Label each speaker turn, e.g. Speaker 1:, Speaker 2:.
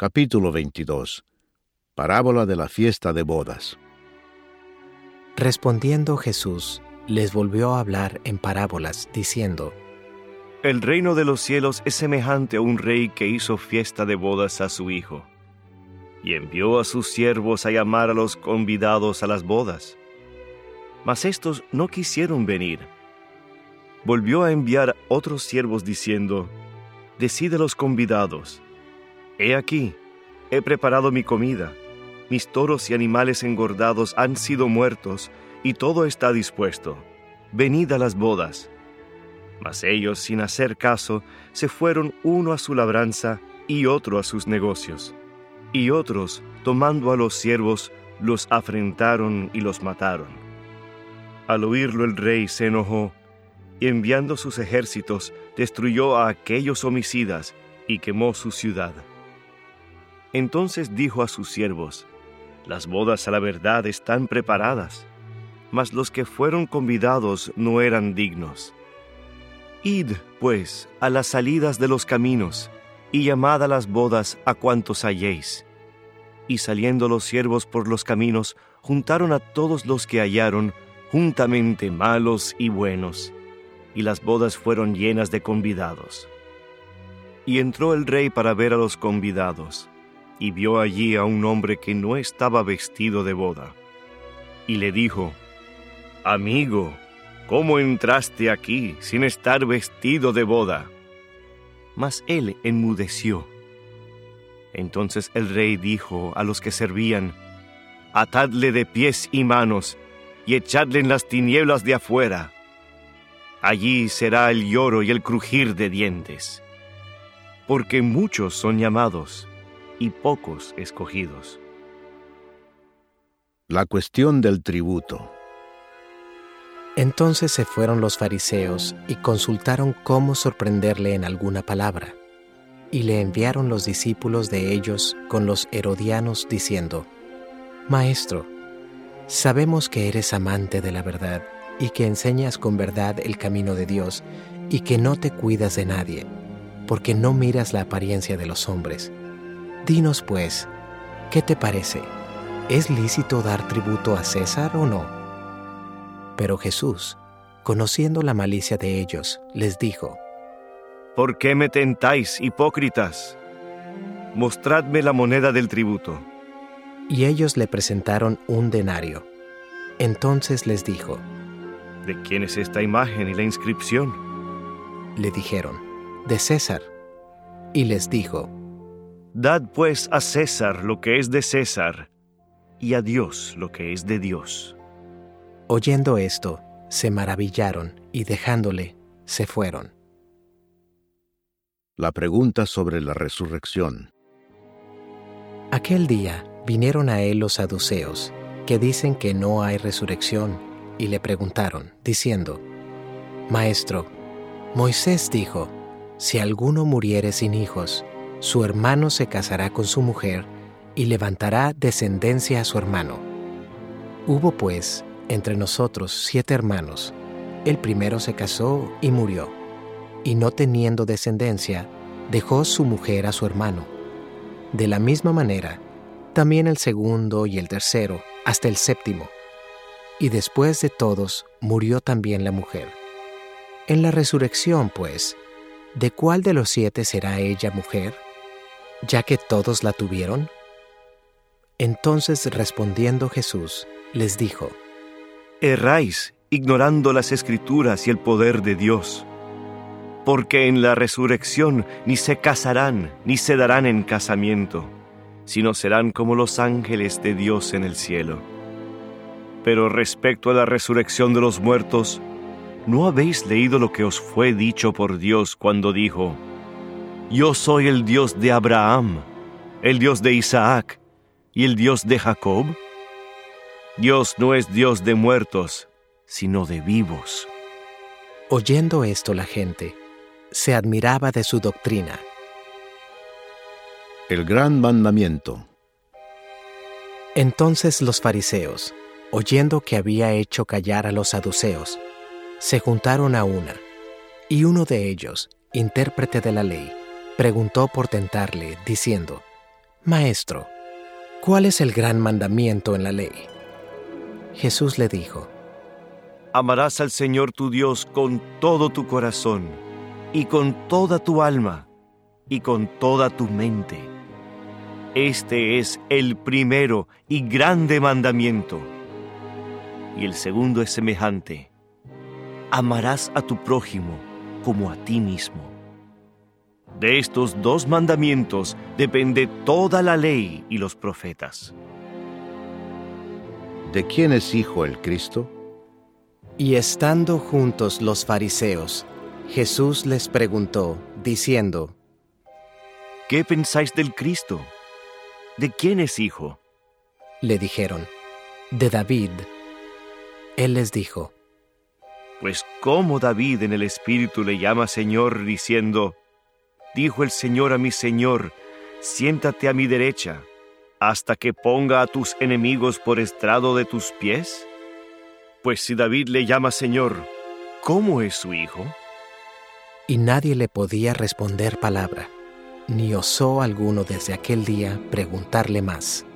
Speaker 1: Capítulo 22 Parábola de la fiesta de bodas
Speaker 2: Respondiendo Jesús, les volvió a hablar en parábolas, diciendo,
Speaker 3: El reino de los cielos es semejante a un rey que hizo fiesta de bodas a su hijo, y envió a sus siervos a llamar a los convidados a las bodas. Mas estos no quisieron venir. Volvió a enviar otros siervos diciendo, Decide los convidados, He aquí, he preparado mi comida, mis toros y animales engordados han sido muertos, y todo está dispuesto. Venid a las bodas. Mas ellos, sin hacer caso, se fueron uno a su labranza y otro a sus negocios. Y otros, tomando a los siervos, los afrentaron y los mataron. Al oírlo el rey se enojó, y enviando sus ejércitos, destruyó a aquellos homicidas y quemó su ciudad. Entonces dijo a sus siervos, Las bodas a la verdad están preparadas, mas los que fueron convidados no eran dignos. Id, pues, a las salidas de los caminos, y llamad a las bodas a cuantos halléis. Y saliendo los siervos por los caminos, juntaron a todos los que hallaron, juntamente malos y buenos, y las bodas fueron llenas de convidados. Y entró el rey para ver a los convidados y vio allí a un hombre que no estaba vestido de boda. Y le dijo, Amigo, ¿cómo entraste aquí sin estar vestido de boda? Mas él enmudeció. Entonces el rey dijo a los que servían, Atadle de pies y manos y echadle en las tinieblas de afuera. Allí será el lloro y el crujir de dientes. Porque muchos son llamados y pocos escogidos.
Speaker 1: La cuestión del tributo.
Speaker 2: Entonces se fueron los fariseos y consultaron cómo sorprenderle en alguna palabra. Y le enviaron los discípulos de ellos con los herodianos diciendo, Maestro, sabemos que eres amante de la verdad y que enseñas con verdad el camino de Dios y que no te cuidas de nadie, porque no miras la apariencia de los hombres Dinos pues, ¿qué te parece? ¿Es lícito dar tributo a César o no? Pero Jesús, conociendo la malicia de ellos, les dijo,
Speaker 3: ¿Por qué me tentáis, hipócritas? Mostradme la moneda del tributo.
Speaker 2: Y ellos le presentaron un denario. Entonces les dijo,
Speaker 3: ¿De quién es esta imagen y la inscripción?
Speaker 2: Le dijeron, de César. Y les dijo,
Speaker 3: Dad pues a César lo que es de César, y a Dios lo que es de Dios.
Speaker 2: Oyendo esto, se maravillaron y dejándole, se fueron.
Speaker 1: La pregunta sobre la resurrección.
Speaker 2: Aquel día vinieron a él los saduceos, que dicen que no hay resurrección, y le preguntaron, diciendo, Maestro, Moisés dijo, si alguno muriere sin hijos, su hermano se casará con su mujer y levantará descendencia a su hermano. Hubo pues entre nosotros siete hermanos. El primero se casó y murió, y no teniendo descendencia, dejó su mujer a su hermano. De la misma manera, también el segundo y el tercero, hasta el séptimo. Y después de todos, murió también la mujer. En la resurrección, pues, ¿de cuál de los siete será ella mujer? Ya que todos la tuvieron? Entonces respondiendo Jesús, les dijo,
Speaker 3: Erráis ignorando las escrituras y el poder de Dios, porque en la resurrección ni se casarán ni se darán en casamiento, sino serán como los ángeles de Dios en el cielo. Pero respecto a la resurrección de los muertos, ¿no habéis leído lo que os fue dicho por Dios cuando dijo, yo soy el Dios de Abraham, el Dios de Isaac y el Dios de Jacob. Dios no es Dios de muertos, sino de vivos.
Speaker 2: Oyendo esto la gente se admiraba de su doctrina.
Speaker 1: El gran mandamiento.
Speaker 2: Entonces los fariseos, oyendo que había hecho callar a los saduceos, se juntaron a una, y uno de ellos, intérprete de la ley, preguntó por tentarle, diciendo, Maestro, ¿cuál es el gran mandamiento en la ley? Jesús le dijo,
Speaker 3: Amarás al Señor tu Dios con todo tu corazón, y con toda tu alma, y con toda tu mente. Este es el primero y grande mandamiento. Y el segundo es semejante. Amarás a tu prójimo como a ti mismo. De estos dos mandamientos depende toda la ley y los profetas.
Speaker 1: ¿De quién es hijo el Cristo?
Speaker 2: Y estando juntos los fariseos, Jesús les preguntó, diciendo,
Speaker 3: ¿Qué pensáis del Cristo? ¿De quién es hijo?
Speaker 2: Le dijeron, de David. Él les dijo,
Speaker 3: Pues cómo David en el Espíritu le llama Señor diciendo, Dijo el Señor a mi Señor, siéntate a mi derecha, hasta que ponga a tus enemigos por estrado de tus pies? Pues si David le llama Señor, ¿cómo es su hijo?
Speaker 2: Y nadie le podía responder palabra, ni osó alguno desde aquel día preguntarle más.